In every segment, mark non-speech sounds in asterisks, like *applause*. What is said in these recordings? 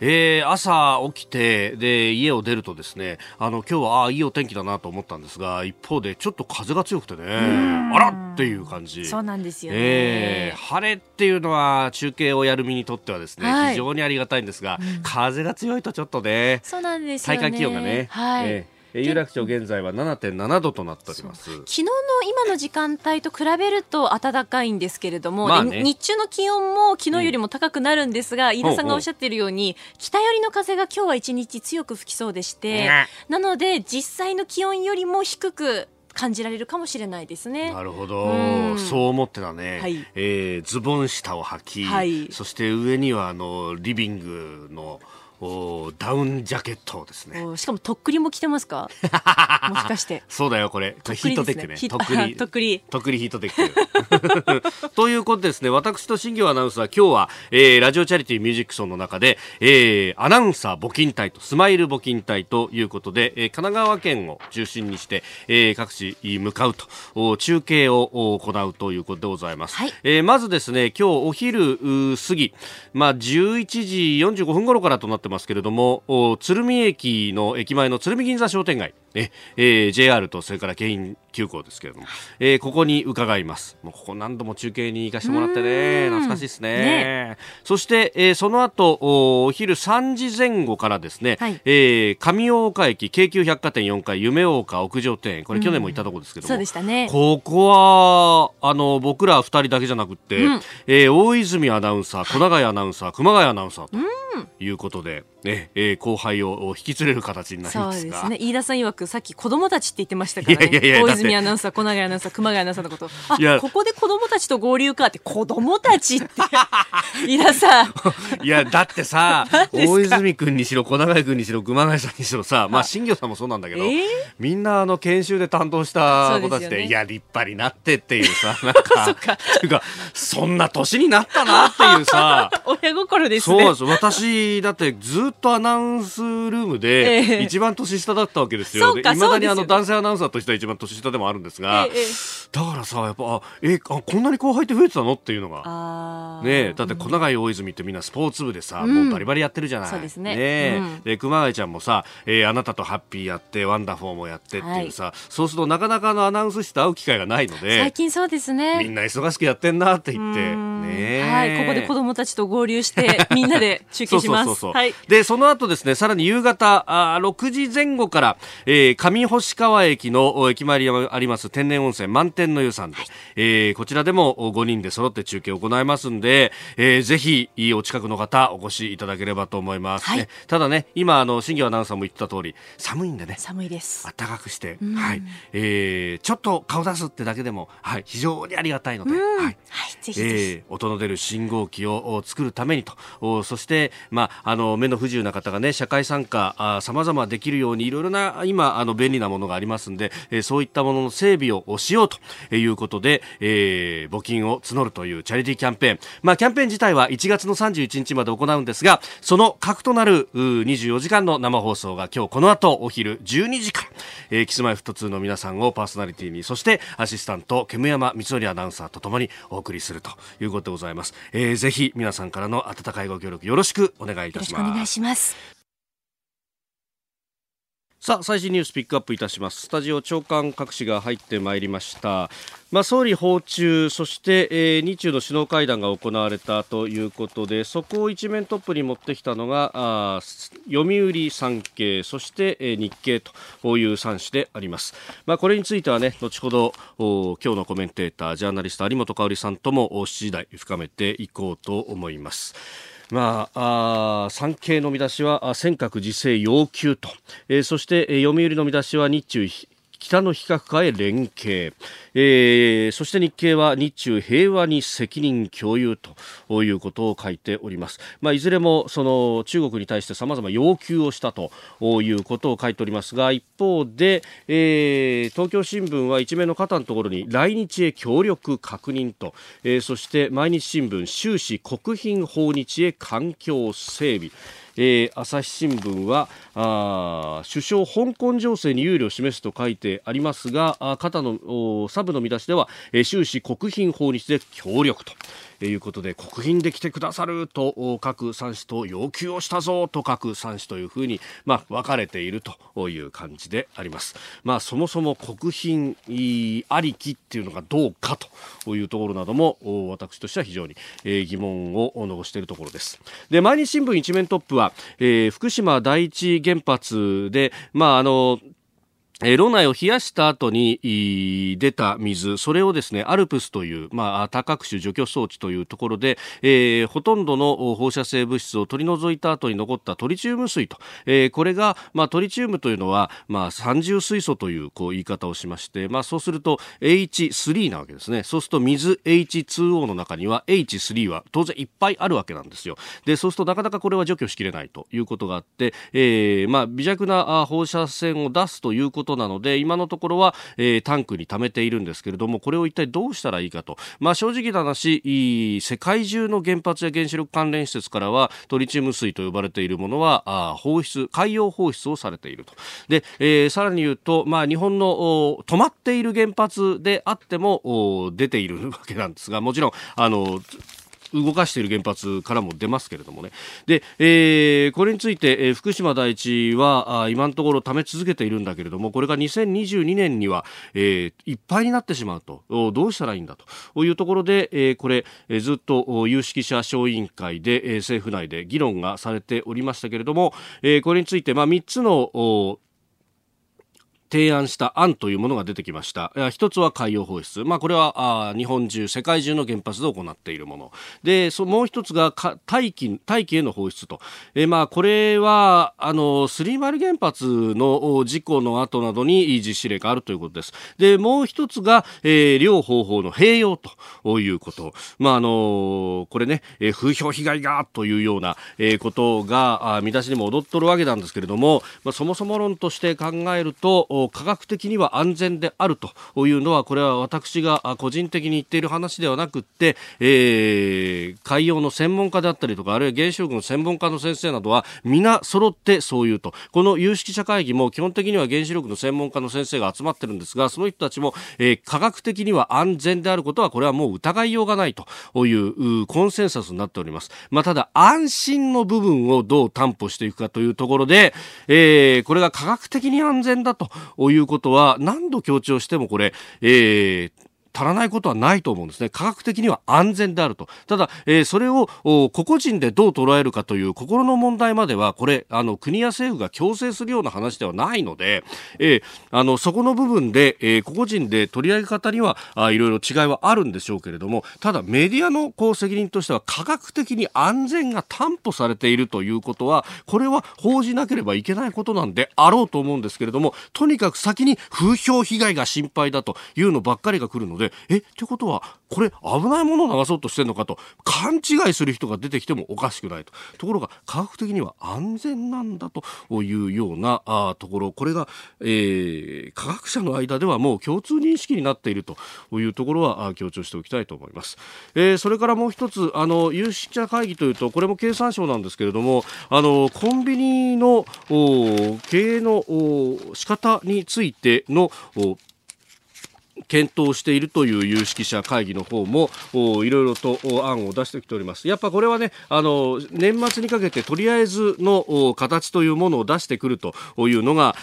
えー、朝起きてで家を出るとですねあの今日はあいいお天気だなと思ったんですが一方でちょっと風が強くてねあらっていう感じ。そうなんですよね、えー、晴れっていうのは中継をやる身にとってはですね、はい、非常にありがたいんですが、うん、風が強いとちょっとねそうなんですよね。体感気温がね、はい、えー有楽町現在は7.7度となっております。昨日の今の時間帯と比べると暖かいんですけれども、まあね、日中の気温も昨日よりも高くなるんですが、うん、飯田さんがおっしゃっているように北寄りの風が今日は一日強く吹きそうでして、なので実際の気温よりも低く感じられるかもしれないですね。なるほど、うそう思ってたね、はい、えー、ズボン下を履き、はい、そして上にはあのリビングのおダウンジャケットですね。しかもとっくりも着てますか？*laughs* もしかして。そうだよこれ、ね、ヒートテックね。とっくり *laughs* とっくり。とっくり。ヒートテック。*laughs* ということですね。私と新業アナウンサー今日は、えー、ラジオチャリティーミュージックソンの中で、えー、アナウンサー募金隊とスマイル募金隊ということで、えー、神奈川県を中心にして、えー、各地向かうと中継を行うということでございます、はい、えー、まずですね今日お昼過ぎまあ11時45分頃からとなってますけれども鶴見駅の駅前の鶴見銀座商店街ええー、JR とそれから京浜急行ですけれども、えー、ここに伺います。もうここ何度も中継に行かせてもらってね懐かしいですね、ね、そして、えー、その後お昼3時前後からですね、はい、えー、上大岡駅京急百貨店4階夢大岡屋上店これ去年も行ったところですけども、そうでしたね。ここはあの僕ら2人だけじゃなくて、うん、えー、大泉アナウンサー小永アナウンサー熊谷アナウンサーということで、ねえー、後輩を引き連れる形になりますが。そうですね。飯田さん曰くさっき子供たちって言ってましたからね。いやいやいや大泉アナウンサー小永アナウンサー熊谷アナウンサーのこと。あここで子供たちと合流かって子供たちって。*laughs* 飯田さん。いやだってさ *laughs* 大泉君にしろ小永君にしろ熊谷さんにしろさまあ新庄さんもそうなんだけど、えー、みんなあの研修で担当した子たちで、ね、いや立派になってっていうさなんか。*laughs* そっていうかそんな年になったなっていうさ。親心ですね。そう。私だってずっとアナウンスルームで一番年下だったわけですよ。い、え、ま、だにあの男性アナウンサーとしては一番年下でもあるんですが、え、だからさやっぱあえあこんなに後輩って増えてたの？っていうのがねだって小永大泉ってみんなスポーツ部でさ、うん、もうバリバリやってるじゃない。そうですね。ね、うん、で熊谷ちゃんもさ、えー、あなたとハッピーやってワンダフォーもやってっていうさ、はい、そうするとなかなかのアナウンス室と会う機会がないので最近そうですね。みんな忙しくやってんなって言って。ねはいここで子供たちと合流してみんなで中継します。そうそうそう。そうはい、でその後ですねさらに夕方あ6時前後から、えー、上星川駅の駅前にあります天然温泉満天の湯さんで、はい、えー、こちらでも5人で揃って中継を行いますんで、えー、ぜひお近くの方お越しいただければと思います、はい、ただね今あの新業アナウンサーも言った通り寒いんでね。寒いです。暖かくして、はい、えー、ちょっと顔出すってだけでも、はい、非常にありがたいので、はい、はい、ぜひぜひ、えー、音の出る信号機を作るためにと。そして、まあ、あの目の不自由な方がね社会参加さまざまできるようにいろいろな今あの便利なものがありますんで、えー、そういったものの整備をしようということで、えー、募金を募るというチャリティーキャンペーン、まあ、キャンペーン自体は1月の31日まで行うんですがその核となる24時間の生放送が今日この後お昼12時から、えー、キスマイフット2の皆さんをパーソナリティにそしてアシスタント煙山光則アナウンサーとともにお送りするということでございます、えー、ぜひ皆さんからの温かいご協力よろしくお願いいたします。お願いします。さあ最新ニュースピックアップいたします。スタジオ長官各紙が入ってまいりました。まあ、総理訪中そして、えー、日中の首脳会談が行われたということでそこを一面トップに持ってきたのがあ読売産経そして、えー、日経という3紙であります、まあ、これについてはね後ほど今日のコメンテータージャーナリスト有本香さんとも7時台深めていこうと思いますまあ、あ産経の見出しは尖閣自制要求と、えー、そして、えー、読売の見出しは日中北の非核化へ連携、えー、そして日経は日中平和に責任共有ということを書いております、まあ、いずれもその中国に対して様々要求をしたということを書いておりますが一方で、えー、東京新聞は一面の肩のところに来日へ協力確認と、えー、そして毎日新聞終始国賓訪日へ環境整備。えー、朝日新聞はあ首相香港情勢に憂慮を示すと書いてありますがあ肩のサブの見出しでは、えー、終始国賓訪日で協力ということで国賓で来てくださると各三氏と要求をしたぞと各三氏というふうに、まあ、分かれているという感じであります。まあ、そもそも国賓ありきっていうのがどうかというところなども私としては非常に疑問を残しているところです。で毎日新聞一面トップは、えー、福島第一原原発で、まああのえー、炉内を冷やした後に出た水、それをですね、アルプスという、まあ、多角種除去装置というところで、えー、ほとんどの放射性物質を取り除いた後に残ったトリチウム水と、えー、これが、まあ、トリチウムというのは、まあ、三重水素という、こう、言い方をしまして、まあ、そうすると H3 なわけですね。そうすると水 H2O の中には H3 は当然いっぱいあるわけなんですよ。で、そうするとなかなかこれは除去しきれないということがあって、えー、まあ、微弱な放射線を出すということことなので今のところは、えー、タンクに貯めているんですけれどもこれを一体どうしたらいいかと、まあ、正直な話世界中の原発や原子力関連施設からはトリチウム水と呼ばれているものはあ放出海洋放出をされていると。で、えー、さらに言うと、まあ、日本の止まっている原発であっても出ているわけなんですがもちろんあの動かしている原発からも出ますけれどもね。で、えー、これについて、えー、福島第一はあ今のところ貯め続けているんだけれども、これが2022年には、えー、いっぱいになってしまうと、どうしたらいいんだというところで、えー、これ、えー、ずっと有識者小委員会で、えー、政府内で議論がされておりましたけれども、えー、これについて、まあ、3つの、提案した案というものが出てきました。一つは海洋放出。まあ、これは日本中、世界中の原発で行っているもの。で、そもう一つが大気、大気への放出と。えまあ、これは、あの、スリーマル原発の事故の後などに実施例があるということです。で、もう一つが、えー、両方法の併用ということ。まあ、あのこれね、え風評被害がというような、え、ことが、あ見出しにも踊っとるわけなんですけれども、まあ、そもそも論として考えると、科学的には安全であるというのはこれは私が個人的に言っている話ではなくて、えー、海洋の専門家であったりとかあるいは原子力の専門家の先生などは皆揃ってそう言うと。この有識者会議も基本的には原子力の専門家の先生が集まってるんですがその人たちも、えー、科学的には安全であることはこれはもう疑いようがないというコンセンサスになっております、まあ、ただ安心の部分をどう担保していくかというところで、えー、これが科学的に安全だとということは何度強調してもこれ、えー、足らないことはないと思うんですね。科学的には安全であると。ただ、えー、それを個々人でどう捉えるかという心の問題までは、これ、あの、国や政府が強制するような話ではないので、えー、あの、そこの部分で、えー、個々人で取り上げ方には、あいろいろ違いはあるんでしょうけれども、ただ、メディアのこう責任としては、科学的に安全が担保されているということは、これは報じなければいけないことなんであろうと思うんですけれども、とにかく先に風評被害が心配だというのばっかりが来るので、でえ、ってことは、これ危ないものを流そうとしてるのかと勘違いする人が出てきてもおかしくないと。ところが、科学的には安全なんだというようなあところ、これが、えー、科学者の間ではもう共通認識になっているというところは強調しておきたいと思います。えー、それからもう一つ、あの、有識者会議というと、これも経産省なんですけれども、あの、コンビニの経営の仕方についての検討しているという有識者会議の方もいろいろと案を出してきております。やっぱこれはね、あの、年末にかけてとりあえずの形というものを出してくるというのが、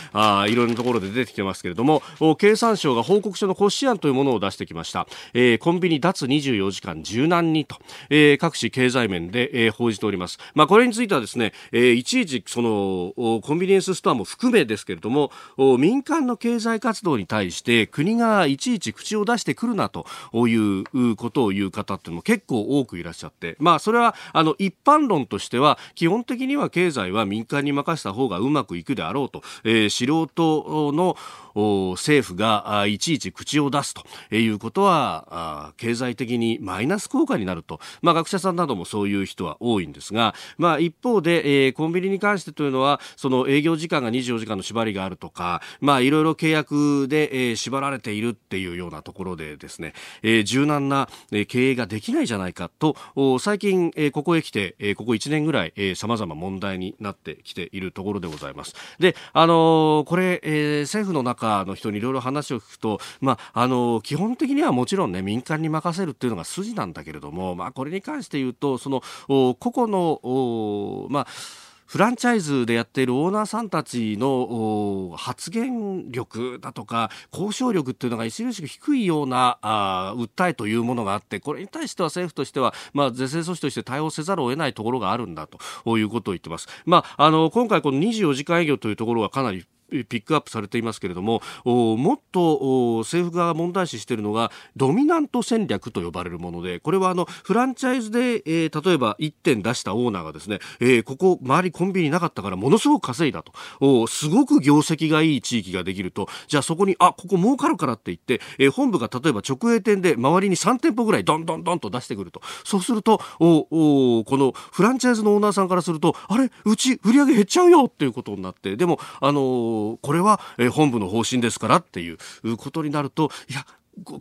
いろいろなところで出てきてますけれども、経産省が報告書の骨子案というものを出してきました。えー、コンビニ脱24時間柔軟にと、えー、各種経済面で、えー、報じております。まあ、これについてはですね、えー、いちいちその、コンビニエンスストアも含めですけれども、民間の経済活動に対して国がいちいいち口を出してくるなということを言う方っていうのも結構多くいらっしゃって、まあ、それはあの一般論としては基本的には経済は民間に任せた方がうまくいくであろうと、えー、素人の政府がいちいち口を出すということは経済的にマイナス効果になると、まあ、学者さんなどもそういう人は多いんですが、まあ、一方で、えー、コンビニに関してというのはその営業時間が24時間の縛りがあるとか、まあ、いろいろ契約で、えー、縛られているっていういうようなところでですね、えー、柔軟な、経営ができないじゃないかと最近、えー、ここへ来て、えー、ここ1年ぐらい、えー、様々問題になってきているところでございます。で、あのー、これ、えー、政府の中の人にいろいろ話を聞くと、まあ、あの基本的にはもちろんね民間に任せるっていうのが筋なんだけれども、まあ、これに関して言うとその個々のまあフランチャイズでやっているオーナーさんたちの発言力だとか交渉力っていうのが著しく低いようなあ訴えというものがあってこれに対しては政府としては、まあ、是正措置として対応せざるを得ないところがあるんだということを言ってます。まあ、あの今回この24時間営業というところはかなりピックアップされていますけれどももっと政府側が問題視しているのがドミナント戦略と呼ばれるものでこれはあのフランチャイズで、えー、例えば1点出したオーナーがですね、えー、ここ周りコンビニなかったからものすごく稼いだと。おすごく業績がいい地域ができると。じゃあそこにあここ儲かるからって言って、えー、本部が例えば直営店で周りに3店舗ぐらいどんどんどんと出してくると。そうするとおおこのフランチャイズのオーナーさんからするとあれうち売り上げ減っちゃうよっていうことになってでもあのこれは本部の方針ですからっていうことになるといや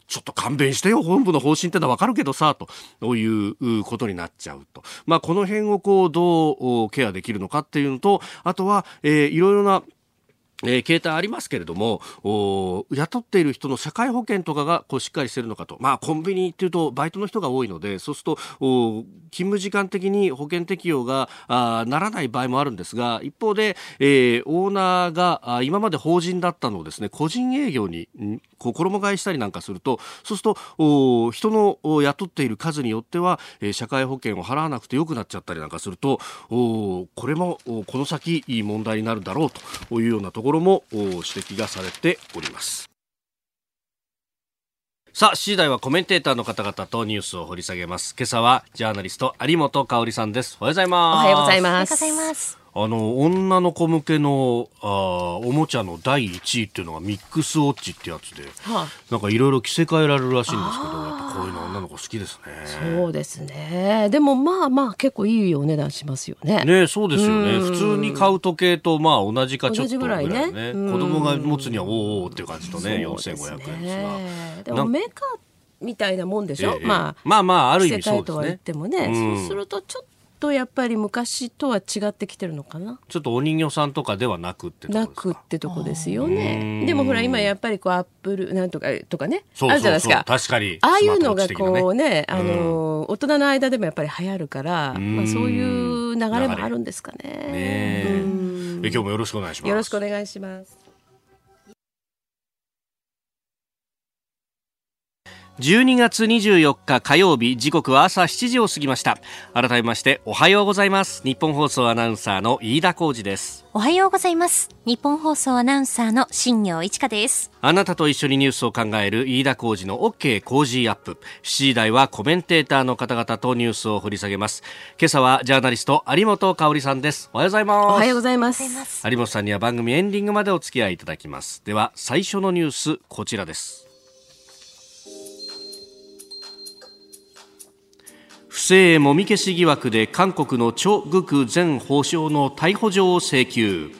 ちょっと勘弁してよ、本部の方針ってのはわかるけどさ、ということになっちゃうと。まあ、この辺をこう、どうケアできるのかっていうのと、あとは、えー、いろいろなえー、携帯ありますけれども雇っている人の社会保険とかがこうしっかりしてるのかと、まあ、コンビニっていうとバイトの人が多いのでそうすると勤務時間的に保険適用があならない場合もあるんですが一方で、えー、オーナーがあ今まで法人だったのをですね個人営業にこう衣替えしたりなんかするとそうすると人の雇っている数によっては、えー、社会保険を払わなくてよくなっちゃったりなんかするとこれもこの先いい問題になるだろうというようなところも指摘がされておりますさあ、7時台はコメンテーターの方々とニュースを掘り下げます。今朝はジャーナリスト有本香里さんです。おはようございます。おはようございます。あの女の子向けのあおもちゃの第1位っていうのがミックスウォッチってやつで、はあ、なんかいろいろ着せ替えられるらしいんですけどやっぱこういうの女の子好きですね。そうですね。でもまあまあ結構いいお値段しますよね。ねそうですよね。普通に買う時計とまあ同じかちょっとぐらいね。ね。子供が持つにはおおっていう感じとね4500円ですが。でもメーカーみたいなもんでしょ、ええ、まあまあまあある意味そうですね。とは言ってもね、そうするとちょっとやっぱり昔とは違ってきてるのかな？ちょっとお人形さんとかではなくってなくってとこですよね。でもほら今やっぱりこうアップルなんとかとかね。あるじゃないですか。確かに。ああいうのがこうねあの、大人の間でもやっぱり流行るから、まあ、そういう流れもあるんですかね。ね今日もよろしくお願いします。よろしくお願いします12月24日火曜日時刻は朝7時を過ぎました。改めましておはようございます。日本放送アナウンサーの飯田浩二です。おはようございます。日本放送アナウンサーの新業一華です。あなたと一緒にニュースを考える飯田浩二の OK 工事アップ。7時台はコメンテーターの方々とニュースを掘り下げます。今朝はジャーナリスト有本香里さんです。おはようございます。おはようございます。有本さんには番組エンディングまでお付き合いいただきます。では最初のニュースこちらです不正もみ消し疑惑で韓国のチョ・グク前法相の逮捕状を請求。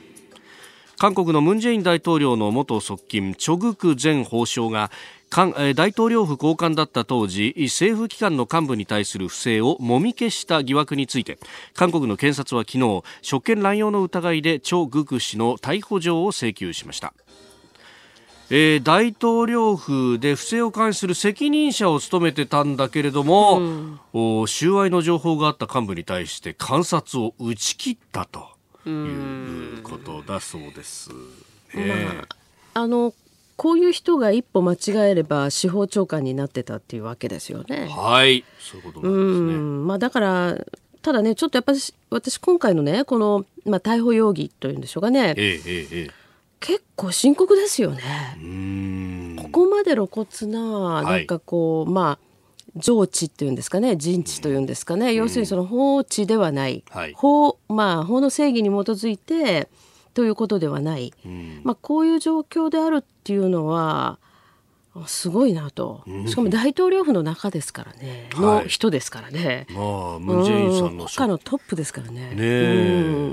韓国のムン・ジェイン大統領の元側近チョ・グク前法相が大統領府高官だった当時政府機関の幹部に対する不正をもみ消した疑惑について韓国の検察は昨日職権乱用の疑いでチョ・グク氏の逮捕状を請求しました。えー、大統領府で不正を監視する責任者を務めてたんだけれども、うん、収賄の情報があった幹部に対して監察を打ち切ったということだそうです。ね、まあ、あのこういう人が一歩間違えれば司法長官になってたっていうわけですよね。はい、そういうことなんですね。まあだからただねちょっとやっぱり私今回のねこのまあ逮捕容疑というんでしょうかね。ええええ。結構深刻ですよね。ここまで露骨ななんかこう、はい、まあ上地っていうんですかね。人知というんですかね、うん、要するにその法治ではない、はい、法まあ法の正義に基づいてということではない、うん、まあ、こういう状況であるっていうのはすごいなと、しかも大統領府の中ですからね、うん、の人ですからね、まあ、ムン・ジェインさんの、国家のトップですからね。ね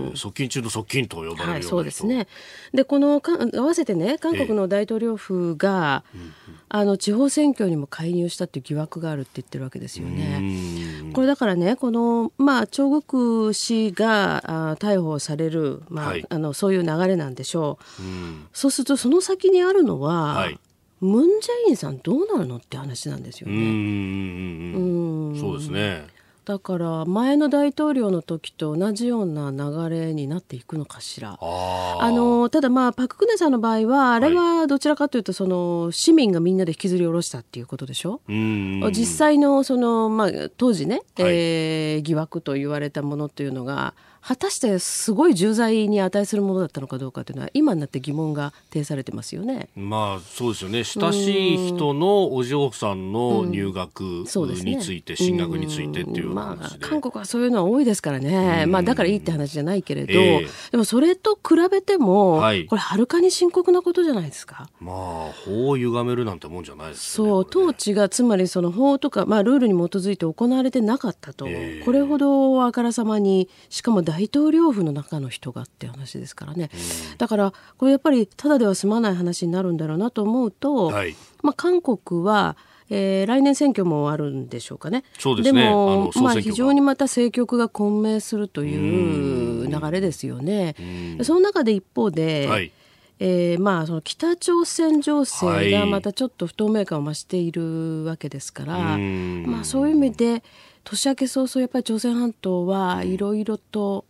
うん、側近中の側近と呼ばれるような、はい、そうですね。でこのか合わせてね韓国の大統領府が、ええ、あの地方選挙にも介入したっていう疑惑があるって言ってるわけですよね。これだからねこの、まあ、チョ・グク氏があ逮捕される、まあ、はい、あのそういう流れなんでしょう。うそうするとその先にあるのは、はいムン・ジェインさんどうなるのって話なんですよね。うん。そうですね。だから前の大統領の時と同じような流れになっていくのかしら。あのただまあパク・クネさんの場合はあれはどちらかというとその市民がみんなで引きずり下ろしたっていうことでしょ？実際のそのまあ当時ね、はい、えー、疑惑と言われたものというのが果たしてすごい重罪に値するものだったのかどうかというのは今になって疑問が呈されてますよね。まあそうですよね。親しい人のお嬢さんの入学について、うんね、進学についてっていうまあ、韓国はそういうのは多いですからね、まあ、だからいいって話じゃないけれど、えー、でもそれと比べても、はい、これはるかに深刻なことじゃないですか。まあ法を歪めるなんてもんじゃないです、ね、そう統治がつまりその法とか、まあ、ルールに基づいて行われてなかったと、えー、これほどあからさまにしかも大統領府の中の人がって話ですからね、うん、だからこれやっぱりただでは済まない話になるんだろうなと思うと、はい、まあ、韓国はえー、来年選挙もあるんでしょうかね。でね。でも、まあ、非常にまた政局が混迷するという流れですよね。その中で一方で、はい、えー、まあ、その北朝鮮情勢がまたちょっと不透明感を増しているわけですから、はい、まあ、そういう意味で年明け早々やっぱり朝鮮半島はいろいろと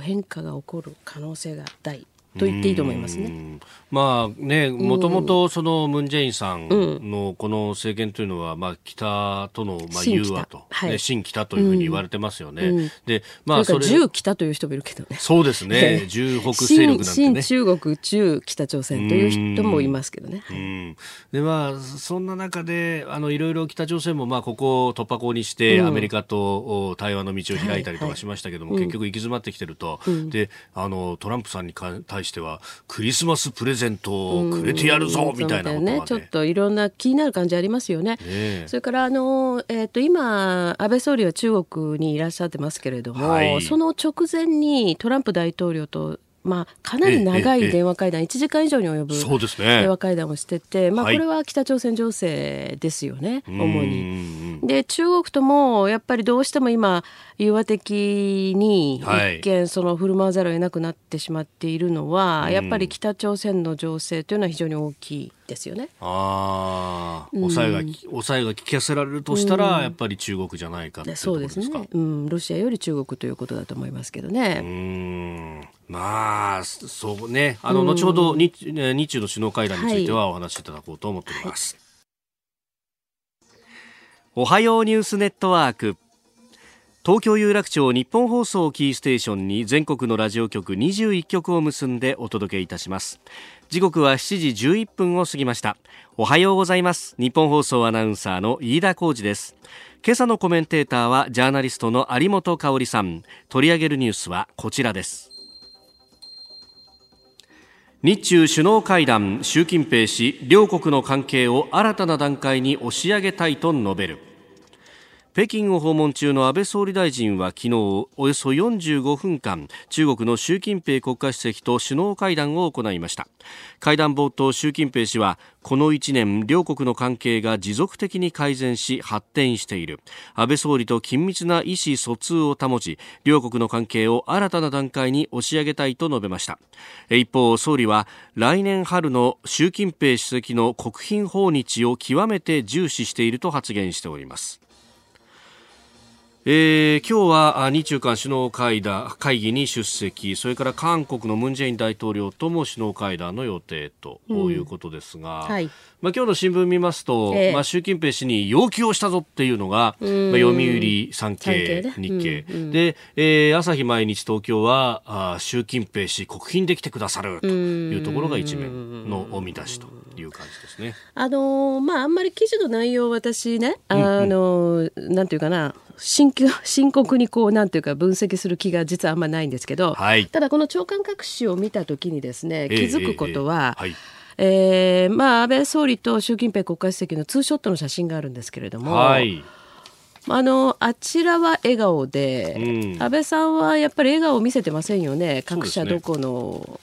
変化が起こる可能性が大と言っていいと思いますね。まあね、もともとそのムン・ジェインさんのこの政権というのは、まあ北とのまあ融和と、はい、新北というふうに言われてますよね。うん、で、まあそれ。中北という人もいるけどね。そうですね。重北勢力なんてね。中国、中北朝鮮という人もいますけどね。うん、で、まあそんな中で、あのいろいろ北朝鮮もまあここを突破口にして、アメリカと対話の道を開いたりとかしましたけども、結局行き詰まってきてると、で、あのトランプさんに対してはクリスマスプレゼントをくれてやるぞ、みたいなことね、ちょっといろんな気になる感じありますよね。ねそれからあの、えーと、今安倍総理は中国にいらっしゃってますけれども、はい、その直前にトランプ大統領とまあ、かなり長い電話会談、1時間以上に及ぶ電話会談をしてて、まあ、これは北朝鮮情勢ですよね、主に。で、中国ともやっぱりどうしても今、融和的に一見、その振る舞わざるを得なくなってしまっているのは、やっぱり北朝鮮の情勢というのは非常に大きい。ですよね。ああ、抑えが、抑えが聞かせられるとしたら、やっぱり中国じゃないかってそうですね。うん、ロシアより中国ということだと思いますけどね。うん、まあ、そうね、あの、後ほど日、日中の首脳会談についてはお話しいただこうと思っております。はい、おはようニュースネットワーク。東京有楽町日本放送キーステーションに全国のラジオ局21局を結んでお届けいたします時刻は7時11分を過ぎました。おはようございます。日本放送アナウンサーの飯田浩二です。今朝のコメンテーターはジャーナリストの有本香里さん。取り上げるニュースはこちらです。日中首脳会談習近平氏両国の関係を新たな段階に押し上げたいと述べる。北京を訪問中の安倍総理大臣は昨日およそ45分間中国の習近平国家主席と首脳会談を行いました。会談冒頭習近平氏はこの1年両国の関係が持続的に改善し発展している。安倍総理と緊密な意思疎通を保ち両国の関係を新たな段階に押し上げたいと述べました。一方総理は来年春の習近平主席の国賓訪日を極めて重視していると発言しております。えー、今日は日中韓首脳会談会議に出席。それから韓国のムン・ジェイン大統領とも首脳会談の予定ということですが、うん。はい、まあ、今日の新聞見ますと、えー、まあ、習近平氏に要求をしたぞっていうのが、まあ、読売産経、日経、うんうん、で、えー、朝日毎日東京はあ習近平氏国賓で来てくださるというところが一面の見出しという感じですね。あのー、まああんまり記事の内容私ねあのー、なんていうかな深 *laughs* 深刻にこうなんていうか分析する気が実はあんまないんですけど、はい、ただこの長官隠しを見た時にですね気づくことは、えーえーはい。えーまあ、安倍総理と習近平国家主席のツーショットの写真があるんですけれども、はい、あのあちらは笑顔で、うん、安倍さんはやっぱり笑顔を見せてませんよね。各社どこの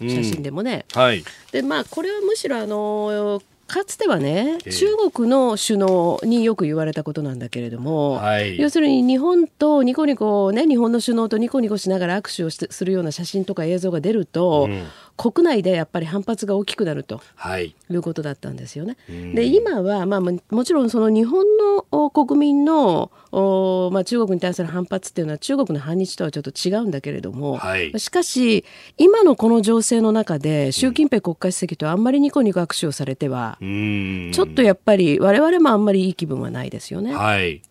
写真でもね。うん、はい、でまあこれはむしろあのかつてはね、中国の首脳によく言われたことなんだけれども、はい、要するに日本とニコニコ、ね、日本の首脳とニコニコしながら握手をするような写真とか映像が出ると、うん、国内でやっぱり反発が大きくなると、はい、いうことだったんですよね。で今は、まあ、もちろんその日本の国民のお、まあ、中国に対する反発っていうのは中国の反日とはちょっと違うんだけれども、はい、しかし今のこの情勢の中で習近平国家主席とあんまりニコニコ握手をされては、うん、ちょっとやっぱり我々もあんまりいい気分はないですよね。はい。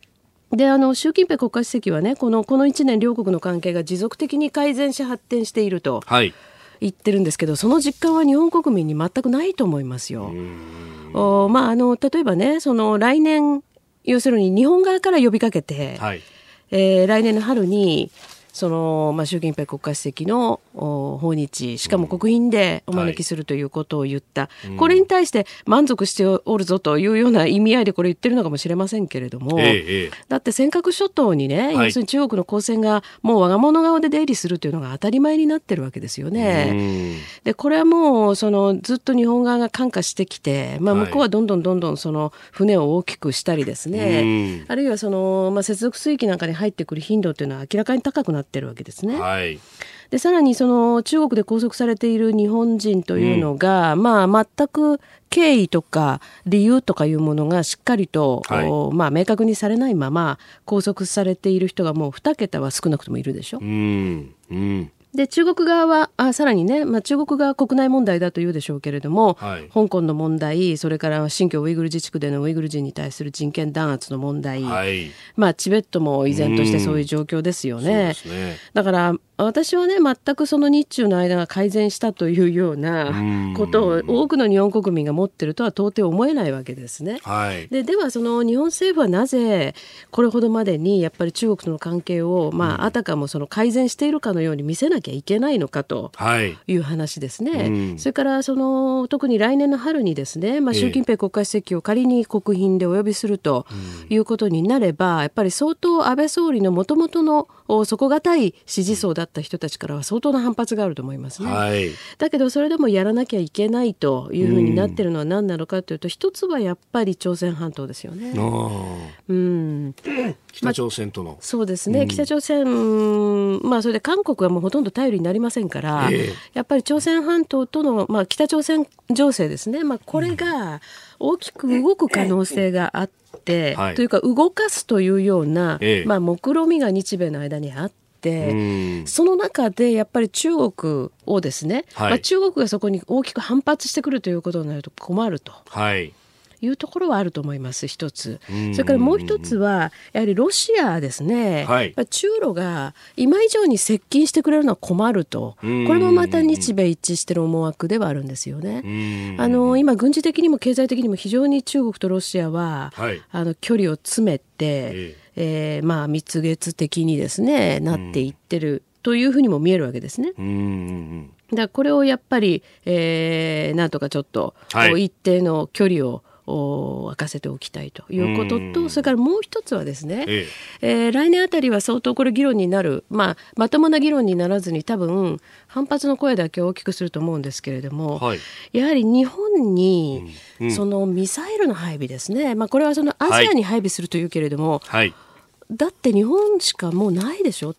であの習近平国家主席はねこのこの1年両国の関係が持続的に改善し発展していると、はい、言ってるんですけどその実感は日本国民に全くないと思いますよ。おまあ、あの例えばねその来年要するに日本側から呼びかけて、はい、えー、来年の春にその、まあ、習近平国家主席の訪日、しかも国賓でお招きするということを言った、うん。はい、これに対して満足しておるぞというような意味合いでこれ言ってるのかもしれませんけれども、ええ、だって尖閣諸島にね、要するに中国の公船がもう我が物側で出入りするというのが当たり前になってるわけですよね。で、これはもう、その、ずっと日本側が感化してきて、まあ、向こうはどんどんどんどんその船を大きくしたりですね、あるいはその、まあ、接続水域なんかに入ってくる頻度っていうのは明らかに高くなってるわけですね。はい、でさらにその中国で拘束されている日本人というのが、うん、まあ、全く経緯とか理由とかいうものがしっかりと、はい、まあ、明確にされないまま拘束されている人がもう2桁は少なくともいるでしょ。うん、うんで中国側はあさらにね、まあ、中国側は国内問題だというでしょうけれども、はい、香港の問題それから新疆ウイグル自治区でのウイグル人に対する人権弾圧の問題、はい、まあ、チベットも依然としてそういう状況ですよね。ねだから私はね全くその日中の間が改善したというようなことを多くの日本国民が持ってるとは到底思えないわけですね。はい、でではその日本政府はなぜこれほどまでにやっぱり中国との関係を、まあ、あたかもその改善しているかのように見せなきゃいけないのかとい。う話ですね。はいそれからその特に来年の春にですね、まあ、習近平国家主席を仮に国賓でお呼びするということになれば、やっぱり相当安倍総理のもともとの底堅い支持層だった人たちからは相当な反発があると思いますね。はい、だけどそれでもやらなきゃいけないというふうになってるのは何なのかというと、うん、一つはやっぱり朝鮮半島ですよね。うん、北朝鮮との、まそうですね、うん、北朝鮮、まあ、それで韓国はもうほとんど頼りになりませんから、えー、やっぱり朝鮮半島との、まあ、北朝鮮情勢ですね、まあ、これが大きく動く可能性があって、はい、というか動かすというような、えー、まあ、目論みが日米の間にあって。その中でやっぱり中国をですね、はい、まあ、中国がそこに大きく反発してくるということになると困ると。はいいうところはあると思います一つ。それからもう一つはやはりロシアですね、はい、中ロが今以上に接近してくれるのは困ると。これもまた日米一致してる思惑ではあるんですよね。あの今軍事的にも経済的にも非常に中国とロシアは、はい、あの距離を詰めて、ええ。ー、まあ蜜月的にですねなっていってるというふうにも見えるわけですね。だこれをやっぱり、えー、なんとかちょっと、はい、一定の距離を明かせておきたいということとそれからもう一つはですね、ええ。えー、来年あたりは相当これ議論になる、まあ、まともな議論にならずに多分反発の声だけ大きくすると思うんですけれども、はい、やはり日本に、そのミサイルの配備ですね、まあ、これはそのアジアに配備するというけれども、はい、だって日本しかもうないでしょ。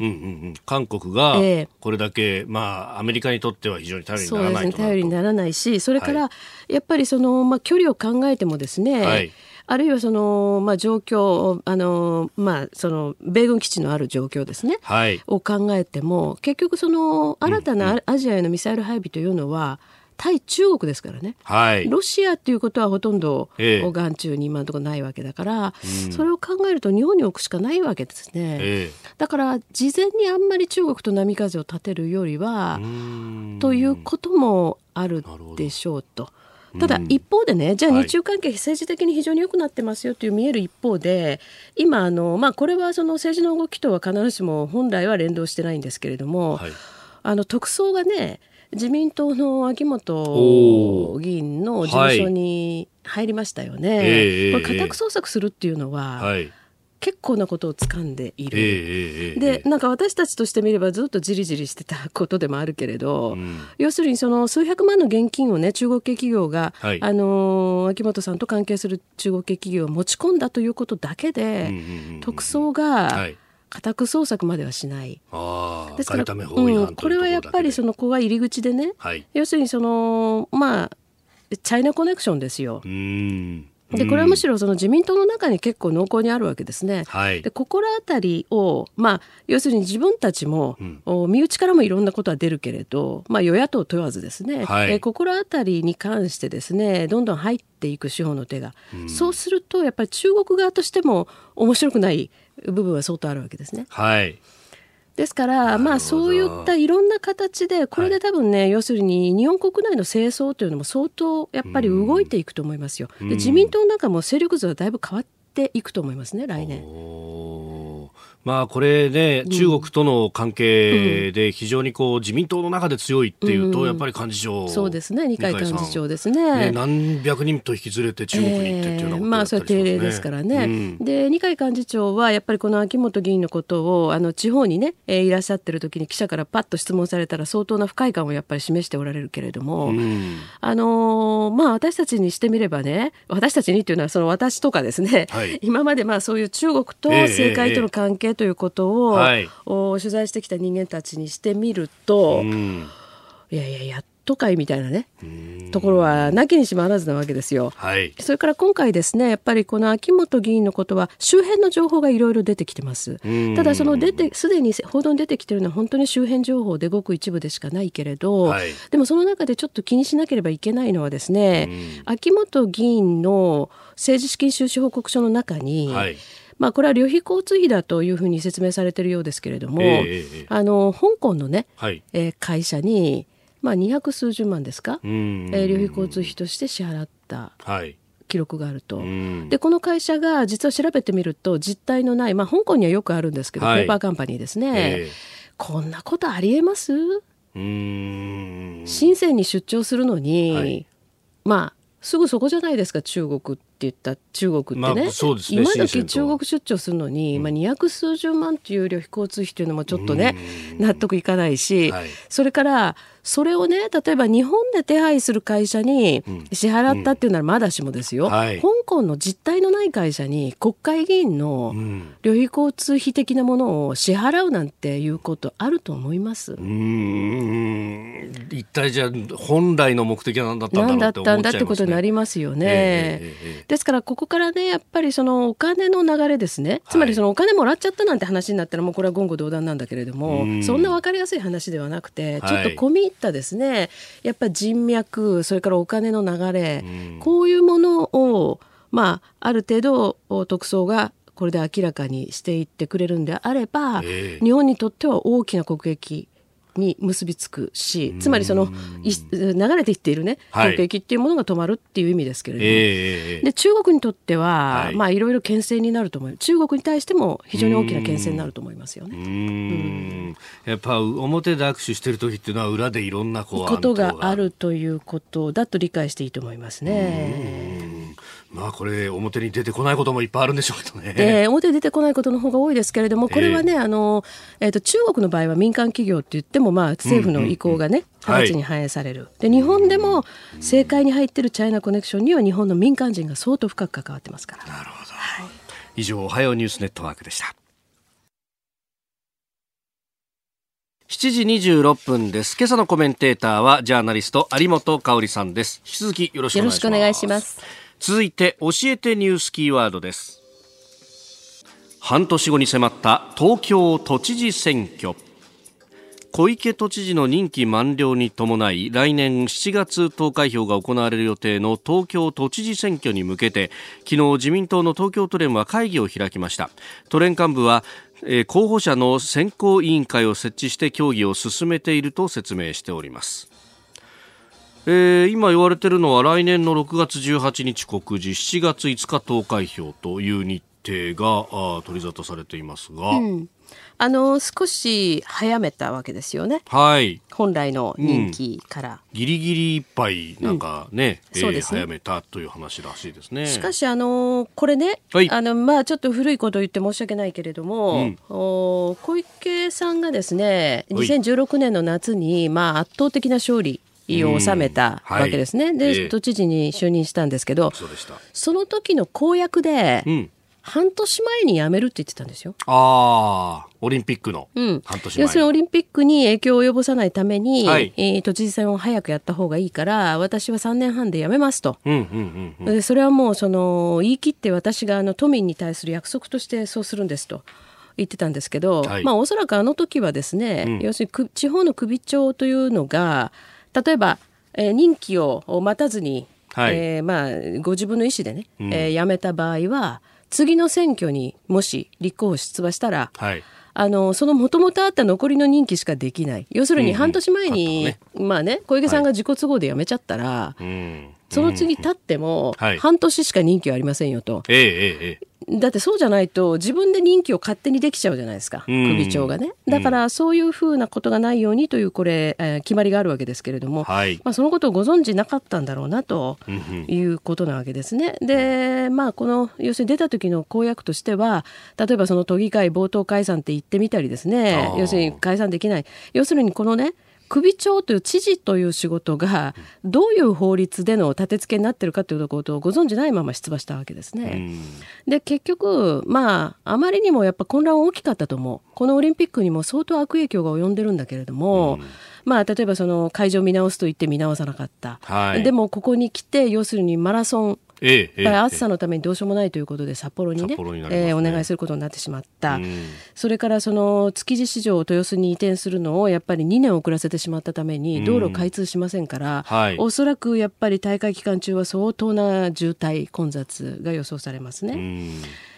うんうんうん、韓国がこれだけ、えー、まあ、アメリカにとっては非常に頼りにならないそうですね、頼りにならないし、それから、やっぱりその、まあ、距離を考えてもですね、はい。あるいはその、まあ、状況あの、まあ、その米軍基地のある状況ですね、はい、を考えても結局その新たなアジアへのミサイル配備というのは、対中国ですからね、はい、ロシアっていうことはほとんど、ええ、眼中に今のところないわけだから、うん、それを考えると日本に置くしかないわけですね、え、だから事前にあんまり中国と波風を立てるよりはということもあるでしょうと。ただ一方でね、じゃあ日中関係、政治的に非常に良くなってますよという見える一方で、今あの、まあ、これはその政治の動きとは必ずしも本来は連動してないんですけれども、はい、あの特捜がね、自民党の秋元議員の事務所に入りましたよね。はい、これ家宅捜索するっていうのは、はい。結構なことを掴んでいる、えー、でなんか私たちとしてみればずっとじりじりしてたことでもあるけれど、うん、要するにその数百万の現金をね中国系企業が、はい、あの秋元さんと関係する中国系企業を持ち込んだということだけで、特捜が、はい家宅捜索まではしない。ですから、うん、これはやっぱりその子が入り口でね、はい、要するにそのまあチャイナコネクションですよ。でこれはむしろその自民党の中に結構濃厚にあるわけですね。はい、で心当たりを、まあ、要するに自分たちも、うん、身内からもいろんなことは出るけれど、まあ、与野党問わずですね、はい、心当たりに関してですねどんどん入っていく司法の手が、うん、そうするとやっぱり中国側としても面白くない部分は相当あるわけですね。はいですから、まあ、そういったいろんな形で、これで多分ね、はい、要するに日本国内の清掃というのも相当やっぱり動いていくと思いますよ。で自民党なんかも勢力図はだいぶ変わっていくと思いますね、来年。まあこれね、中国との関係で非常にこう自民党の中で強いっていうと、やっぱり幹事長、そうですね、二階幹事長ですね。ね何百人と引き連れて中国に行ってっていうようなこと、ね、まあそれは定例ですからね。うん、で、二階幹事長はやっぱりこの秋元議員のことを、あの地方にね、えー、いらっしゃってる時に記者からパッと質問されたら相当な不快感をやっぱり示しておられるけれども、うん、あのー、まあ私たちにしてみればね、私たちにっていうのはその私とかですね、はい、今までまあそういう中国と政界との関係ということを、はい、取材してきた人間たちにしてみると、うん、いやいややっとかいみたいなねところはなきにしもあらずなわけですよ、はい、それから今回ですねやっぱりこの秋元議員のことは周辺の情報がいろいろ出てきてます。ただその出てすでに報道に出てきてるのは本当に周辺情報でごく一部でしかないけれど、はい、でもその中でちょっと気にしなければいけないのはですね秋元議員の政治資金収支報告書の中に、はいまあ、これは旅費交通費だというふうに説明されているようですけれども、えー、あの香港のね、はい、えー、会社に、まあ、二百数十万ですか、えー、旅費交通費として支払った。はい。記録があると、でこの会社が実は調べてみると実態のない、まあ、香港にはよくあるんですけど、はい、ペーパーカンパニーですね、えー、こんなことありえます？深センに出張するのに、はい、まあすぐそこじゃないですか中国って言った中国ってねまあね、今時中国出張するのに、うん、まあ、二百数十万という旅費交通費というのもちょっとね納得いかないし、はい、それからそれをね例えば日本で手配する会社に支払ったっていうならまだしもですよ、うん。はい、香港の実態のない会社に国会議員の旅費交通費的なものを支払うなんていうことあると思います？うん。一体じゃあ本来の目的は何だったんだろうって、ね、何だったんだってことになりますよね、えーえー、ですからここからねやっぱりそのお金の流れですね。つまりそのお金もらっちゃったなんて話になったらもうこれは言語道断なんだけれども、そんな分かりやすい話ではなくてちょっと込み入ったですね。やっぱり人脈それからお金の流れ、うん、こういうものをまあある程度特捜がこれで明らかにしていってくれるんであれば、えー、日本にとっては大きな国益に結びつくしつまりその流れていっているね国益っていうものが止まるっていう意味ですけれども、えー、で中国にとっては、はい、まあいろいろ牽制になると思う。中国に対しても非常に大きな牽制になると思いますよね。うん。やっぱ表で握手してる時っていうのは裏でいろん。なこうことがあるということだと理解していいと思いますね。まあこれ表に出てこないこともいっぱいあるんでしょうけどね。えー、表に出てこないことの方が多いですけれども、これはね、えー、あの、えっ、ー、と中国の場合は民間企業って言ってもまあ政府の意向がね、直ちに反映される。で日本でも政界に入ってるチャイナコネクションには日本の民間人が相当深く関わってますから。なるほど。はい、以上おはようニュースネットワークでした。7時26分です。今朝のコメンテーターはジャーナリスト有本香里さんです。引き続きよろしくお願いします。続いて教えてニュースキーワードです。半年後に迫った東京都知事選挙。小池都知事の任期満了に伴い来年7月投開票が行われる予定の東京都知事選挙に向けて昨日自民党の東京都連は会議を開きました。都連幹部は候補者の選考委員会を設置して協議を進めていると説明しております。えー、今言われているのは来年の6月18日告示7月5日投開票という日程があ取り沙汰されていますが、うん、あの少し早めたわけですよね。はい。本来の任期から。うん、ギリギリいっぱいなんかね、うん、えー、早めたという話らしいですね。しかしあのこれね、はい、あのまあちょっと古いことを言って申し訳ないけれども、うん、お小池さんがですね、2016年の夏にまあ圧倒的な勝利。を収めたわけですね、はい、で、都知事に就任したんですけど、その時の公約で、うん半年前に辞めるって言ってたんですよ。ああ、オリンピックの。うん。半年前。要するにオリンピックに影響を及ぼさないために、はい、えー、都知事選を早くやった方がいいから、私は3年半で辞めますと。うんうんうん、うん、それはもう、その、言い切って私があの都民に対する約束としてそうするんですと。言ってたんですけど、はい、まあおそらくあの時はですね、うん、要するに地方の首長というのが例えば、えー、任期を待たずに、はい、えー、まあ、ご自分の意思でね、うん、えー、辞めた場合は次の選挙にもし立候補出馬したら、はい、あのそのもともとあった残りの任期しかできない。要するに半年前に、うんうん、まあね、小池さんが自己都合で辞めちゃったら、はい、その次立っても半年しか任期はありませんよと。ええええだってそうじゃないと自分で任期を勝手にできちゃうじゃないですか、首長がね。だからそういうふうなことがないようにというこれ、えー、決まりがあるわけですけれども、はい、まあ、そのことをご存知なかったんだろうなということなわけですね。で、まあ、この要するに出た時の公約としては例えばその都議会冒頭解散って言ってみたりですね。要するに解散できない。要するにこのね首長という知事という仕事がどういう法律での立て付けになってるかということをご存じないまま出馬したわけですね。で結局まああまりにもやっぱ混乱大きかったと思うこのオリンピックにも相当悪影響が及んでるんだけれども。まあ、例えばその会場見直すと言って見直さなかった、はい、でもここに来て要するにマラソンええ、暑さのためにどうしようもないということで札幌にねね。えー、お願いすることになってしまった、それからその築地市場を豊洲に移転するのをやっぱり2年遅らせてしまったために道路開通しませんから、はい、おそらくやっぱり大会期間中は相当な渋滞混雑が予想されますね。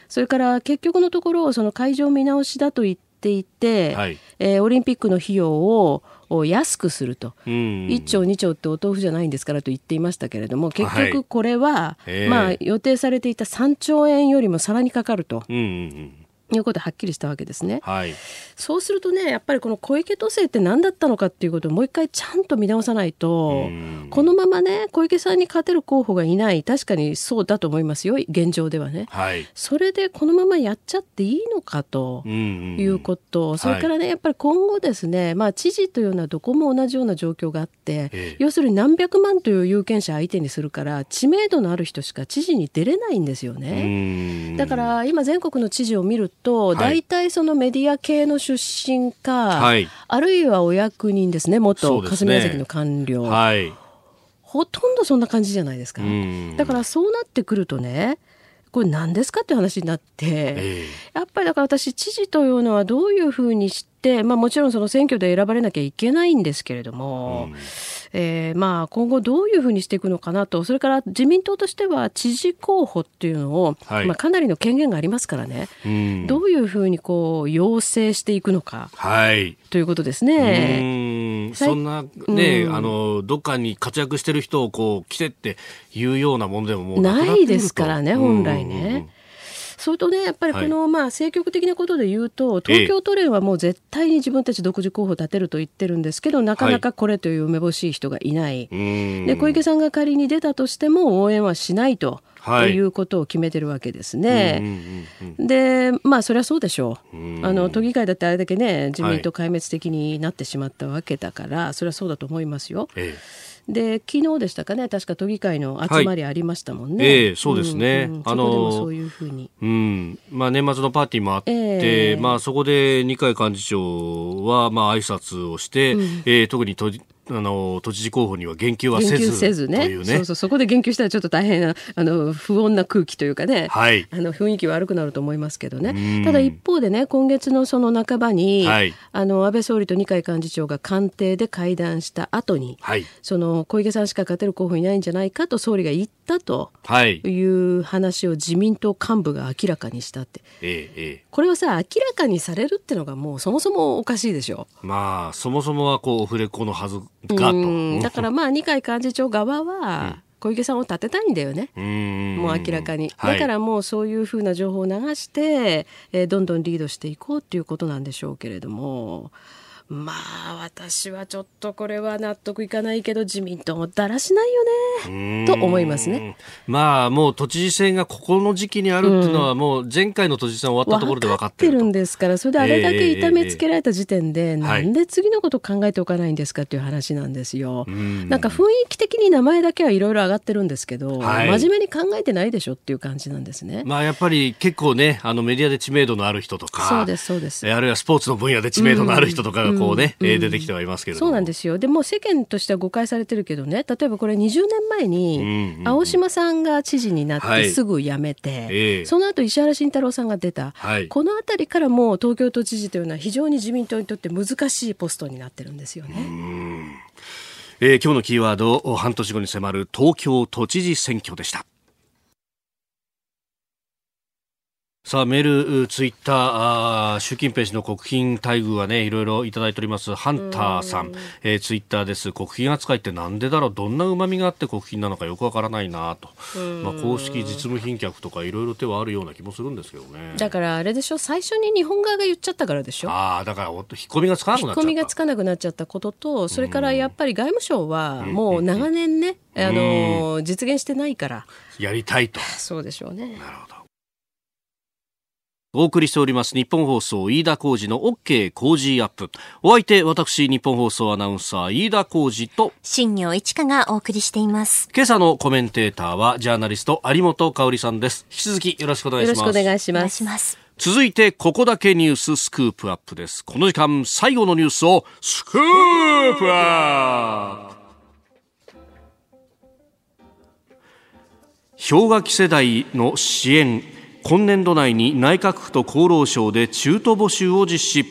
それから結局のところその会場見直しだと言っていて、はい、えー、オリンピックの費用をを安くすると、うん、1兆2兆ってお豆腐じゃないんですからと言っていましたけれども結局これは、はい、まあ、予定されていた3兆円よりもさらにかかると。うんうんうんいうことはっきりしたわけですね、はい、そうするとねやっぱりこの小池都政って何だったのかっていうことをもう一回ちゃんと見直さないとこのままね小池さんに勝てる候補がいない。確かにそうだと思いますよ現状ではね、はい、それでこのままやっちゃっていいのかということ、それからねやっぱり今後ですね、まあ、知事というのはどこも同じような状況があって、ええ、要するに何百万という有権者相手にするから知名度のある人しか知事に出れないんですよね。だから今全国の知事を見ると、大体そのメディア系の出身か、はい、あるいはお役人ですね、元霞が関の官僚。はい、ほとんどそんな感じじゃないですか。だからそうなってくるとね、これ何ですかって話になって、えー、やっぱりだから私知事というのはどういうふうにして、まあ、もちろんその選挙で選ばれなきゃいけないんですけれども、うん。えー、まあ今後どういうふうにしていくのかなとそれから自民党としては知事候補っていうのを、はい、まあ、かなりの権限がありますからね、うん、どういうふうにこう要請していくのか、はい、ということですね。そんなね、うん、あのどっかに活躍してる人をこう来てっていうようなものでももうないですからね本来ね。それとね、やっぱりこの、まあ、政局的なことで言うと、東京都連はもう絶対に自分たち独自候補を立てると言ってるんですけど、なかなかこれというめぼしい人がいない。で、小池さんが仮に出たとしても応援はしないと。はい、ということを決めてるわけですね。でまあそれはそうでしょう。あの都議会だってあれだけね自民党壊滅的になってしまったわけだから、はい、それはそうだと思いますよ。ええで昨日でしたかね確か都議会の集まりありましたもんね。はい、ええー、そうですね。うんうん、あのそういうふうに。うん、まあ年末のパーティーもあって、えー、まあそこで二階幹事長はまあ挨拶をして、うん、えー、特に都あの都知事候補には言及はせずせずね、ね、そうそうそこで言及したらちょっと大変なあの不穏な空気というかね、はい、あの雰囲気悪くなると思いますけどね。ただ一方でね今月のその半ばに、はい、あの安倍総理と二階幹事長が官邸で会談した後に、はい、その小池さんしか勝てる候補いないんじゃないかと総理が言ったとい。う話を自民党幹部が明らかにしたって、ええ、これをさ明らかにされるってのがもうそもそもおかしいでしょ。まあそもそもはこうオフレコのはずがと。だからまあ二階幹事長側は、小池さんを立てたいんだよね、もう明らかに、はい、だからもうそういうふうな情報を流して、えー、どんどんリードしていこうということなんでしょうけれども。まあ私はちょっとこれは納得いかないけど自民党もだらしないよね。と思いますね。まあもう都知事選がここの時期にあるっていうのはもう前回の都知事選終わったところで分かってるんですからそれであれだけ痛めつけられた時点で、えー、なんで次のことを考えておかないんですかっていう話なんですよ、なん。か雰囲気的に名前だけはいろいろ上がってるんですけど、はい、真面目に考えてないでしょっていう感じなんですね。まあやっぱり結構ねあのメディアで知名度のある人とかそうですそうです。あるいはスポーツの分野で知名度のある人とかがこうね、うんうん、出てきてはいますけれどそうなんですよ。でも世間としては誤解されてるけどね例えばこれ20年前に青島さんが知事になってすぐ辞めて、はいその後石原慎太郎さんが出た、はい、この辺りからもう東京都知事というのは非常に自民党にとって難しいポストになってるんですよね。えー、今日のキーワード半年後に迫る東京都知事選挙でした。さあ、メール、ツイッター、あ習近平氏の国賓待遇はね、いろいろいただいております。ハンターさん、えー、ツイッターです。国賓扱いってなんでだろう？どんな旨味があって国賓なのかよくわからないなと。まあ、公式実務賓客とかいろいろ手はあるような気もするんですけどね。だからあれでしょ？最初に日本側が言っちゃったからでしょ？ああ、だから、引っ込みがつかなくなっちゃった。引っ込みがつかなくなっちゃったことと、それからやっぱり外務省はもう長年ね、あの、実現してないから。やりたいと。そうでしょうね。なるほど。お送りしております日本放送飯田浩二の OK 工事アップ。お相手、私、日本放送アナウンサー飯田浩二と、新業一華がお送りしています。今朝のコメンテーターは、ジャーナリスト、有本香里さんです。引き続きよろしくお願いします。よろしくお願いします。続いて、ここだけニューススクープアップです。この時間、最後のニュースを、スクープアップ氷河期世代の支援今年度内に内閣府と厚労省で中途募集を実施。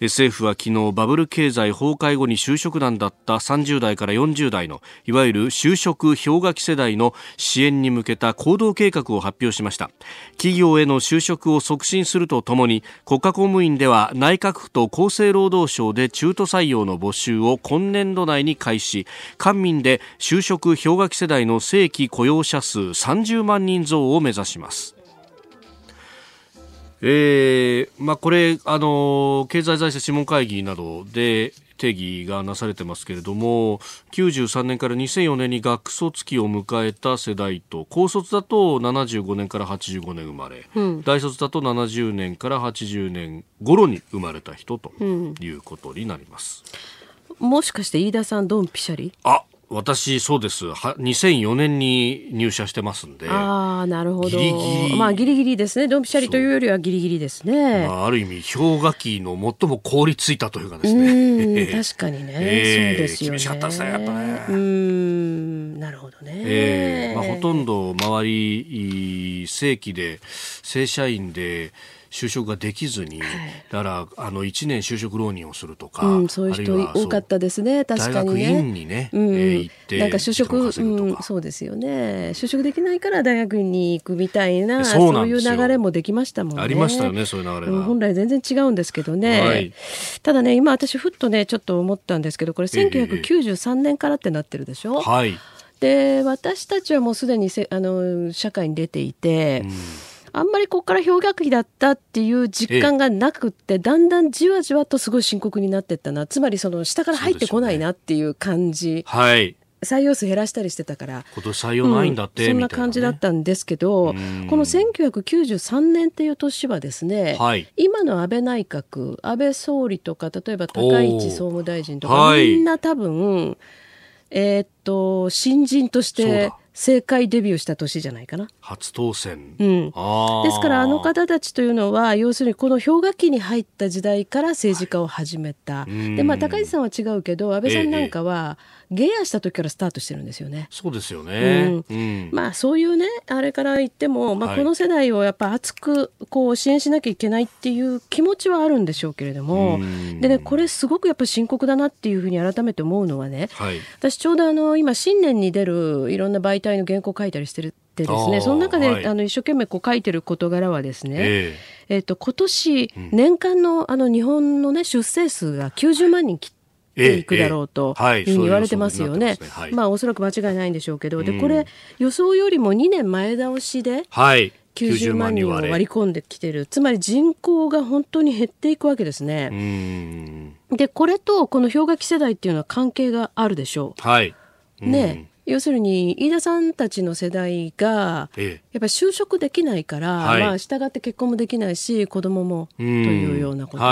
政府は昨日バブル経済崩壊後に就職難だった30代から40代のいわゆる就職氷河期世代の支援に向けた行動計画を発表しました。企業への就職を促進するとともに国家公務員では内閣府と厚生労働省で中途採用の募集を今年度内に開始。官民で就職氷河期世代の正規雇用者数30万人増を目指します。えーまあ、これ、あの経済財政諮問会議などで定義がなされてますけれども93年から2004年に学卒期を迎えた世代と高卒だと75年から85年生まれ、うん、大卒だと70年から80年頃に生まれた人ということになります、うん、もしかして飯田さんドンピシャリ？あ私、そうです。は2004年に入社してますんで。ああ、なるほど。ギリギリ。まあ、ギリギリですね。ドンピシャリというよりはギリギリですね。まあ、ある意味、氷河期の最も凍りついたというかですね。*laughs* 確かにね、えー、そうですよね。厳しかったですね、やっぱね。うん、なるほどね。えー、まあ、ほとんど周り、正規で、正社員で、就職ができずに、はい、だからあの1年就職浪人をするとか、うん、そういう人多かったですね。確かにね。大学院にね、うん、えー、行ってなんか就職、うん、そうですよね。就職できないから大学院に行くみたいなそういう流れもできましたもんね。ありましたよねそういう流れは、うん、本来全然違うんですけどね、はい、ただね今私ふっとねちょっと思ったんですけどこれ1993年からってなってるでしょ？はい。で私たちはもうすでにせあの社会に出ていて、うんあんまりここから氷河期だったっていう実感がなくって、だんだんじわじわとすごい深刻になっていったな。つまりその下から入ってこないなっていう感じ。はい。採用数減らしたりしてたから。今年採用ないんだって、うん、そんな感じだったんですけど、ね、この1993年っていう年はですね、はい、今の安倍内閣安倍総理とか例えば高市総務大臣とかみんな多分、えー、っと新人として政界デビューした年じゃないかな。初当選。うん。ですからあの方たちというのは要するにこの氷河期に入った時代から政治家を始めた。はい、でまあ高市さんは違うけど安倍さんなんかは、ゲアした時からスタートしてるんですよね。そうですよね。うん、まあそういうねあれから言っても、まあ、この世代をやっぱ熱くこう支援しなきゃいけないっていう気持ちはあるんでしょうけれども、でねこれすごくやっぱ深刻だなっていうふうに改めて思うのはね、はい、私ちょうどあの今新年に出るいろんな媒体の原稿書いたりしてるってですね。その中で、はい、あの一生懸命こう書いてる事柄はですね、えー、えーと今年年間のあの日本のね出生数が90万人切っていくだろうというふうに言われてますよね。まあおそらく間違いないんでしょうけど、でこれ予想よりも2年前倒しで、はい90万人を割り込んできてるつまり人口が本当に減っていくわけですね。でこれとこの氷河期世代っていうのは関係があるでしょう。はい、ね要するに飯田さんたちの世代が、やっぱり就職できないから、はい、まあ従って結婚もできないし子供もというようなこと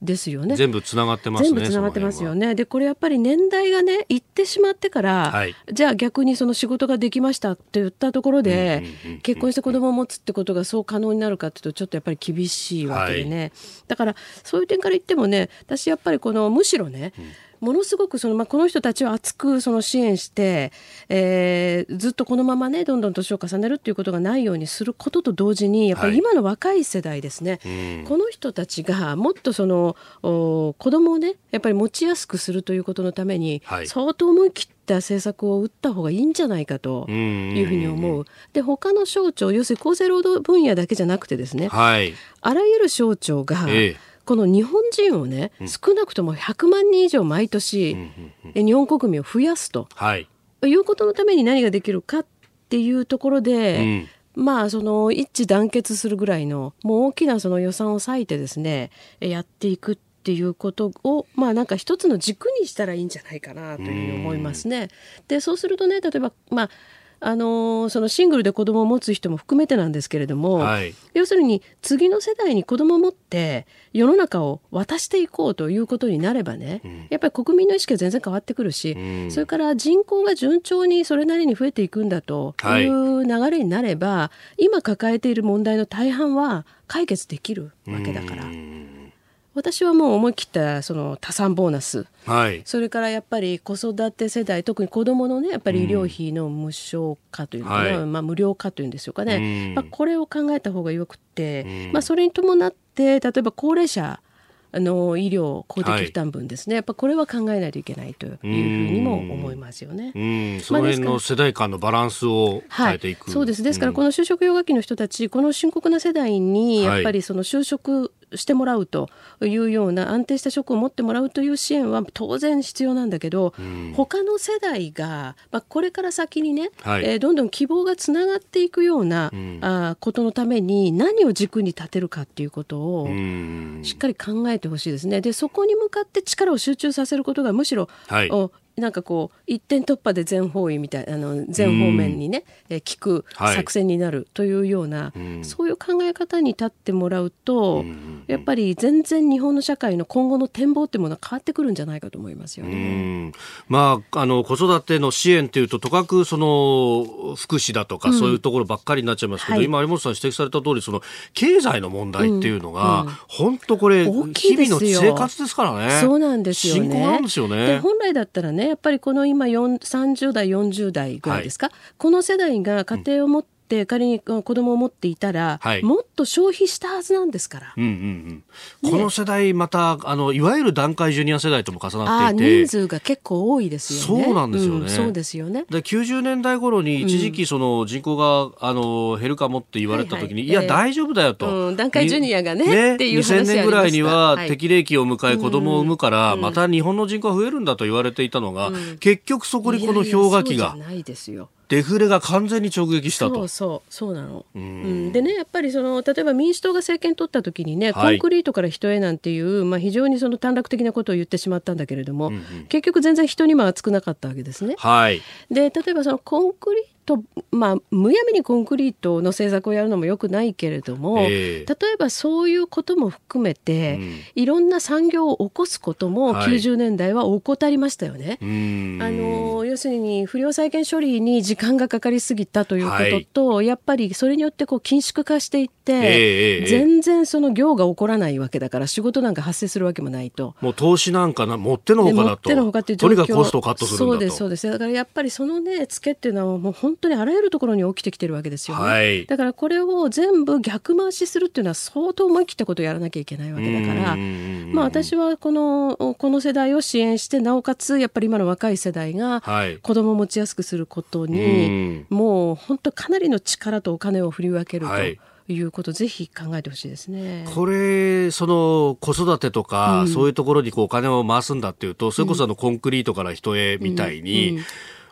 ですよね。全部つながってますね。全部つながってますよね。でこれやっぱり年代がねいってしまってから、はい、じゃあ逆にその仕事ができましたって言ったところで、結婚して子供を持つってことがそう可能になるかっていうとちょっとやっぱり厳しいわけでね。はい、だからそういう点から言ってもね私やっぱりこのむしろね、うんものすごくその、まあ、この人たちを熱くその支援して、えー、ずっとこのままねどんどん年を重ねるっていうことがないようにすることと同時にやっぱり今の若い世代ですね、はい、この人たちがもっとそのお子供をねやっぱり持ちやすくするということのために、はい、相当思い切った政策を打った方がいいんじゃないかというふうに思う。で他の省庁要するに厚生労働分野だけじゃなくてですね、はい、あらゆる省庁が、ええこの日本人をね、少なくとも100万人以上毎年、日本国民を増やすと、はい、いうことのために何ができるかっていうところで、うん、まあその一致団結するぐらいのもう大きなその予算を割いてですねやっていくっていうことをまあなんか一つの軸にしたらいいんじゃないかなというふうに思いますね。でそうするとね例えばまああのそのシングルで子供を持つ人も含めてなんですけれども、はい、要するに次の世代に子供を持って世の中を渡していこうということになればね、うん、やっぱり国民の意識は全然変わってくるし、うん、それから人口が順調にそれなりに増えていくんだとい。う流れになれば、はい、今抱えている問題の大半は解決できるわけだから。うん私はもう思い切ったその多産ボーナス、はい、それからやっぱり子育て世代特に子どものねやっぱり医療費の無償化というか、ね、うん、まあ、無料化というんでしょうかね、うん、まあ、これを考えた方がよくて、うん、まあ、それに伴って例えば高齢者あの医療公的負担分ですね、はい、やっぱこれは考えないといけないというふうにも思いますよね。うん。その辺の世代間のバランスを変えていく、はい、そうです。ですからこの就職氷河期の人たちこの深刻な世代にやっぱりその就職してもらうというような安定した職を持ってもらうという支援は当然必要なんだけど、うん、他の世代が、まあ、これから先にね、はい、えー、どんどん希望がつながっていくような、うん、あことのために何を軸に立てるかっていうことをしっかり考えてほしいですね。でそこに向かって力を集中させることがむしろ、はい、なんかこう一点突破で全方位みたいあの全方面にね、え聞く作戦になるというような、はい、そういう考え方に立ってもらうと、やっぱり全然日本の社会の今後の展望っていうものは変わってくるんじゃないかと思いますよね。まああの子育ての支援というととかくその福祉だとか、そういうところばっかりになっちゃいますけど、はい、今有本さん指摘された通りその経済の問題っていうのが、本、当、これ日々の生活ですからね。そうなんですよね。深刻なんですよね。本来だったらねね。やっぱりこの今30代40代ぐらいですか、はい、この世代が家庭を持ってって仮に子供を持っていたら、はい、もっと消費したはずなんですから、うんうんうん、この世代またあのいわゆる団塊ジュニア世代とも重なっていて。人数が結構多いですよね。そうなんですよね、うん、そうですよね。で90年代頃に一時期その人口が、あの減るかもって言われた時に、はいはい、いや大丈夫だよと、うん、団塊ジュニアがねねっていう話2000年ぐらいには適齢期を迎え子供を産むから、また日本の人口が増えるんだと言われていたのが、結局そこにこの氷河期が。いやいやないですよデフレが完全に直撃したと。そうそうそうなの。うん、でねやっぱりその例えば民主党が政権取った時にね、コンクリートから人へなんていうまあ非常にその短絡的なことを言ってしまったんだけれども、うんうん、結局全然人にも熱くなかったわけですね。はい。で例えばそのコンクリーと、まあ、むやみにコンクリートの政策をやるのもよくないけれども、えー、例えばそういうことも含めて、うん、いろんな産業を起こすことも90年代は怠りましたよね。はい、あの要するに不良債権処理に時間がかかりすぎたということと、はい、やっぱりそれによってこう緊縮化していって、えー、全然その業が起こらないわけだから仕事なんか発生するわけもないと。もう投資なんかなもってのほかだと。もってのほかっていうとにかくコストをカットするそうですそうです。だからやっぱりそのねツケっていうのはもう本当にあらゆるところに起きてきてるわけですよね、はい、だからこれを全部逆回しするっていうのは相当思い切ったことをやらなきゃいけないわけだからまあ私はこのこの世代を支援してなおかつやっぱり今の若い世代が子供を持ちやすくすることに、もう本当かなりの力とお金を振り分けると。はい。いうことぜひ考えてほしいですね。これその子育てとか、うん、そういうところにこうお金を回すんだっていうとそれこそあのコンクリートから人へみたいに、うんうん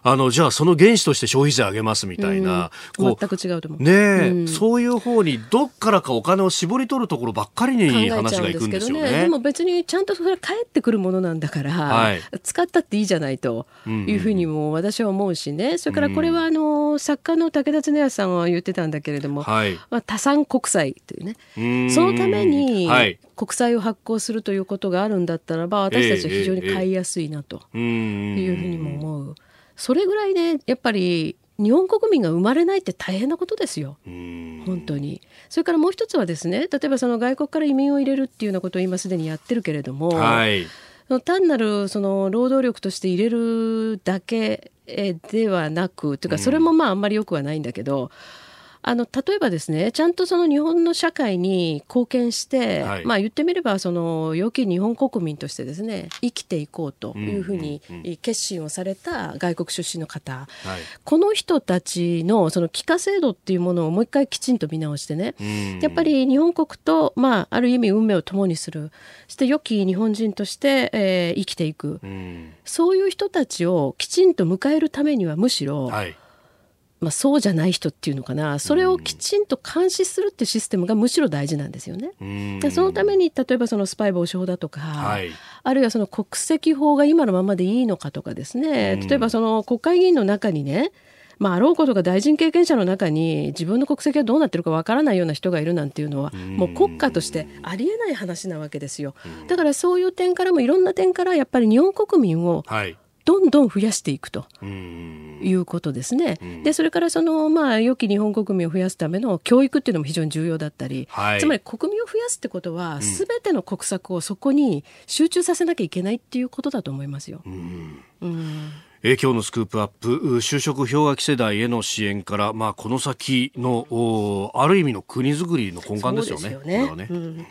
あの、じゃあその原資として消費税上げますみたいな。うん、全く違うと思う。ねえ、うん、そういう方にどっからかお金を絞り取るところばっかりに話がいくんですよね。ねでも別にちゃんとそれ返ってくるものなんだから、はい、使ったっていいじゃないというふうにも私は思うしね。それからこれはあの、作家の武田恒康さんは言ってたんだけれども、はい、まあ、多産国債というね。そのために、国債を発行するということがあるんだったらば、私たちは非常に買いやすいなというふうにも思う。それぐらいで、ね、やっぱり日本国民が生まれないって大変なことですよ、本当に。それからもう一つはですね、例えばその外国から移民を入れるっていうようなことを今すでにやってるけれども、はい、単なるその労働力として入れるだけではなく、というかそれもまああんまりよくはないんだけど、あの例えばですねちゃんとその日本の社会に貢献して、はい、まあ言ってみればその良き日本国民としてですね生きていこうというふうに決心をされた外国出身の方、はい、この人たちのその帰化制度っていうものをもう一回きちんと見直してね、やっぱり日本国と、まあ、ある意味運命を共にする。そして良き日本人として、えー、生きていく、そういう人たちをきちんと迎えるためにはむしろ、はいまあ、そうじゃない人っていうのかな。それをきちんと監視するってシステムがむしろ大事なんですよね。でそのために例えばそのスパイ防止法だとか、はい、あるいはその国籍法が今のままでいいのかとかですね。例えばその国会議員の中にねまあ、あろうことが大臣経験者の中に自分の国籍がどうなってるかわからないような人がいるなんていうのはもう国家としてありえない話なわけですよ。だからそういう点からもいろんな点からやっぱり日本国民をどんどん増やしていくということですね。でそれからその、まあ、良き日本国民を増やすための教育っていうのも非常に重要だったり、はい、つまり国民を増やすってことは、すべての国策をそこに集中させなきゃいけないっていうことだと思いますよ。うん。うん。え今日のスクープアップ就職氷河期世代への支援から、まあ、この先のある意味の国づくりの根幹ですよね。よね。ね。うん